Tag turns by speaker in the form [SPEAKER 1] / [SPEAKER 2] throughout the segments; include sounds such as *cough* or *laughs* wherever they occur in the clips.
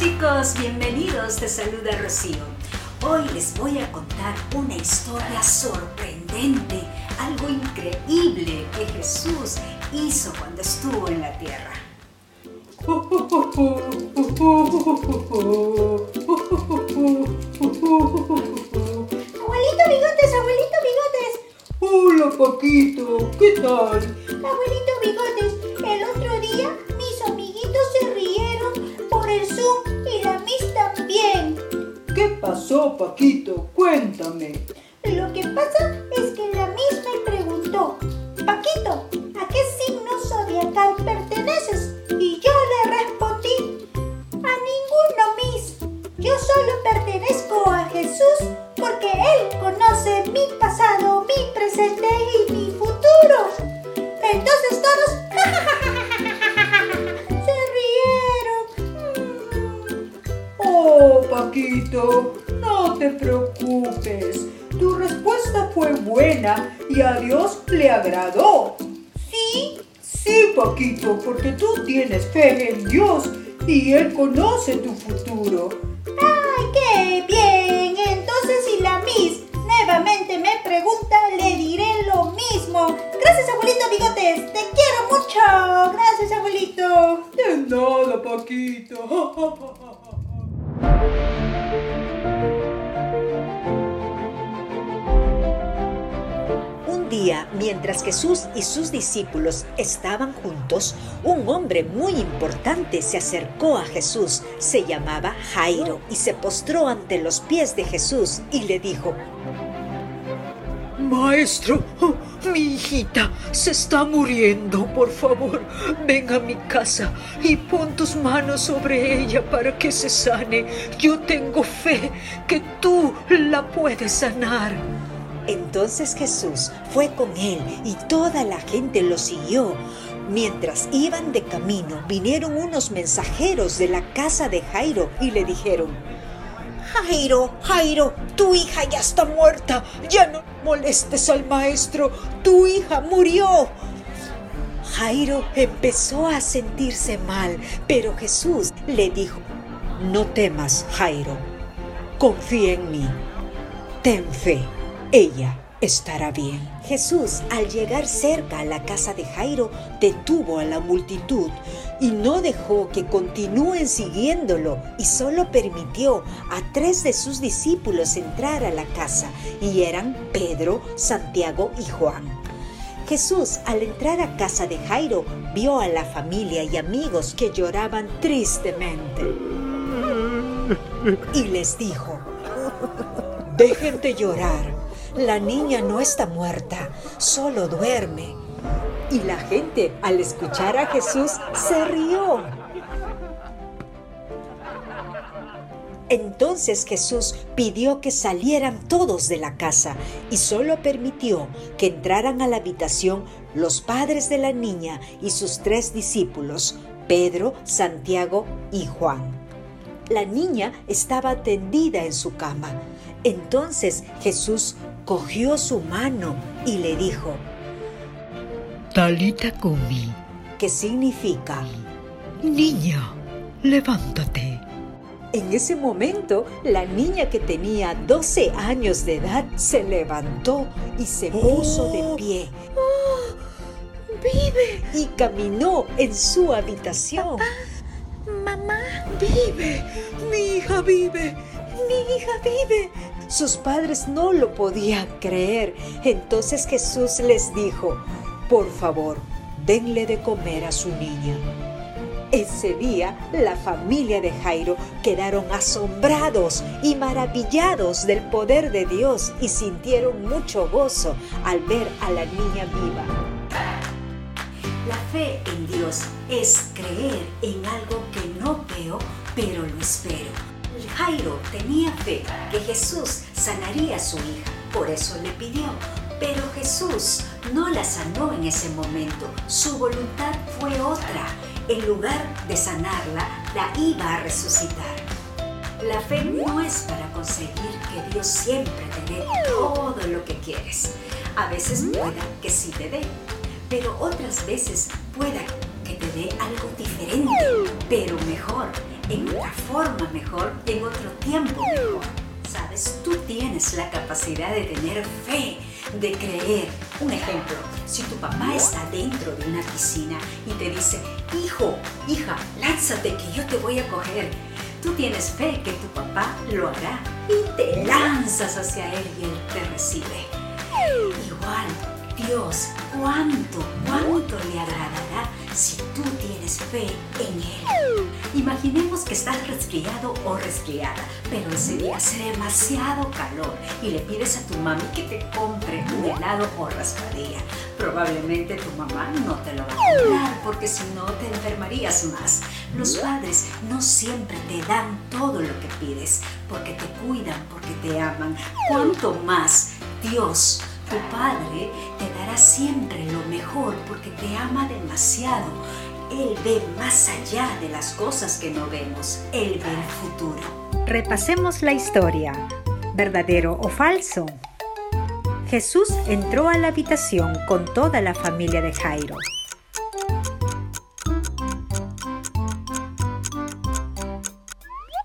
[SPEAKER 1] chicos, bienvenidos, te saluda Rocío. Hoy les voy a contar una historia sorprendente, algo increíble que Jesús hizo cuando estuvo en la tierra.
[SPEAKER 2] Abuelito Bigotes, abuelito Bigotes.
[SPEAKER 3] Hola Paquito, ¿qué tal?
[SPEAKER 2] Abuelito Bigotes,
[SPEAKER 3] pasó Paquito? Cuéntame.
[SPEAKER 2] Lo que pasa es que la Miss me preguntó, Paquito, ¿a qué signo zodiacal perteneces? Y yo le respondí, a ninguno Miss. Yo solo pertenezco a Jesús porque Él conoce mi pasado, mi presente y mi futuro. Entonces todos *laughs* se rieron.
[SPEAKER 3] Oh Paquito, te preocupes. Tu respuesta fue buena y a Dios le agradó.
[SPEAKER 2] ¿Sí?
[SPEAKER 3] Sí, Paquito, porque tú tienes fe en Dios y Él conoce tu futuro.
[SPEAKER 2] ¡Ay, qué bien! Entonces si la Miss nuevamente me pregunta, le diré lo mismo. Gracias, abuelito Bigotes. Te quiero mucho. Gracias, abuelito.
[SPEAKER 3] De nada, Paquito. *laughs*
[SPEAKER 1] día, mientras Jesús y sus discípulos estaban juntos, un hombre muy importante se acercó a Jesús. Se llamaba Jairo y se postró ante los pies de Jesús y le dijo,
[SPEAKER 4] Maestro, oh, mi hijita se está muriendo. Por favor, ven a mi casa y pon tus manos sobre ella para que se sane. Yo tengo fe que tú la puedes sanar.
[SPEAKER 1] Entonces Jesús fue con él y toda la gente lo siguió. Mientras iban de camino, vinieron unos mensajeros de la casa de Jairo y le dijeron,
[SPEAKER 4] Jairo, Jairo, tu hija ya está muerta. Ya no molestes al maestro. Tu hija murió.
[SPEAKER 1] Jairo empezó a sentirse mal, pero Jesús le dijo, no temas, Jairo, confía en mí, ten fe, ella estará bien. Jesús, al llegar cerca a la casa de Jairo, detuvo a la multitud y no dejó que continúen siguiéndolo y solo permitió a tres de sus discípulos entrar a la casa y eran Pedro, Santiago y Juan. Jesús, al entrar a casa de Jairo, vio a la familia y amigos que lloraban tristemente. Y les dijo, dejen de llorar, la niña no está muerta, solo duerme. Y la gente, al escuchar a Jesús, se rió. Entonces Jesús pidió que salieran todos de la casa y solo permitió que entraran a la habitación los padres de la niña y sus tres discípulos, Pedro, Santiago y Juan. La niña estaba tendida en su cama. Entonces Jesús cogió su mano y le dijo,
[SPEAKER 4] Talita Kumi,
[SPEAKER 1] que significa,
[SPEAKER 4] niña, levántate.
[SPEAKER 1] En ese momento, la niña que tenía 12 años de edad se levantó y se puso de pie.
[SPEAKER 2] ¡Oh! ¡Vive!
[SPEAKER 1] Y caminó en su habitación.
[SPEAKER 2] ¡Mamá!
[SPEAKER 4] ¡Vive! ¡Mi hija vive!
[SPEAKER 2] ¡Mi hija vive!
[SPEAKER 1] Sus padres no lo podían creer. Entonces Jesús les dijo, por favor, denle de comer a su niña. Ese día, la familia de Jairo quedaron asombrados y maravillados del poder de Dios y sintieron mucho gozo al ver a la niña viva. La fe en Dios es creer en algo que no veo, pero lo espero. Jairo tenía fe que Jesús sanaría a su hija, por eso le pidió. Pero Jesús no la sanó en ese momento, su voluntad fue otra. En lugar de sanarla, la iba a resucitar. La fe no es para conseguir que Dios siempre te dé todo lo que quieres. A veces pueda que sí te dé, pero otras veces pueda que te dé algo diferente, pero mejor. En otra forma mejor, en otro tiempo mejor. Sabes, tú tienes la capacidad de tener fe, de creer. Un ejemplo, si tu papá está dentro de una piscina y te dice, hijo, hija, lánzate que yo te voy a coger. Tú tienes fe que tu papá lo hará y te lanzas hacia él y él te recibe. Igual, Dios, ¿cuánto, cuánto le agradará si tú tienes fe en Él? Imaginemos que estás resfriado o resfriada, pero ese día hace demasiado calor y le pides a tu mami que te compre un helado o raspadilla. Probablemente tu mamá no te lo va a comprar porque si no te enfermarías más. Los padres no siempre te dan todo lo que pides porque te cuidan, porque te aman. ¿Cuánto más Dios tu Padre te dará siempre lo mejor porque te ama demasiado. Él ve más allá de las cosas que no vemos. Él ve el futuro.
[SPEAKER 5] Repasemos la historia. ¿Verdadero o falso? Jesús entró a la habitación con toda la familia de Jairo.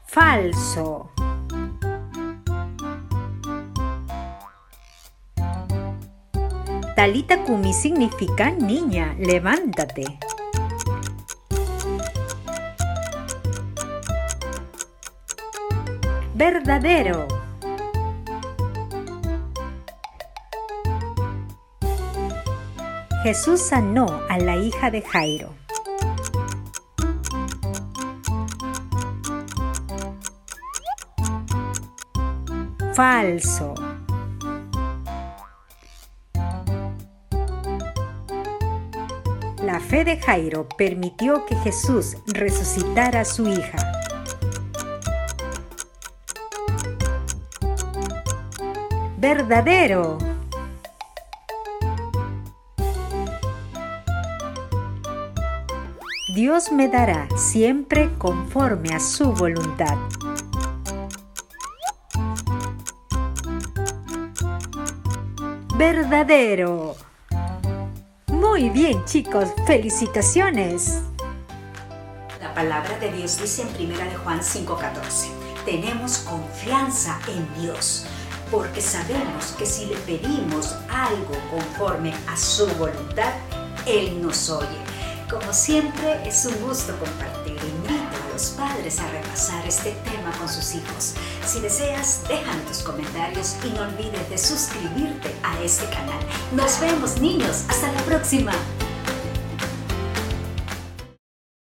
[SPEAKER 5] Falso. Talita Kumi significa niña, levántate. Verdadero. Jesús sanó a la hija de Jairo. Falso. Fe de Jairo permitió que Jesús resucitara a su hija. Verdadero. Dios me dará siempre conforme a su voluntad. Verdadero. Muy bien chicos, felicitaciones.
[SPEAKER 1] La palabra de Dios dice en 1 de Juan 5:14, tenemos confianza en Dios, porque sabemos que si le pedimos algo conforme a su voluntad, Él nos oye. Como siempre, es un gusto compartir. Padres a repasar este tema con sus hijos. Si deseas, déjame tus comentarios y no olvides de suscribirte a este canal. Nos vemos niños. Hasta la próxima.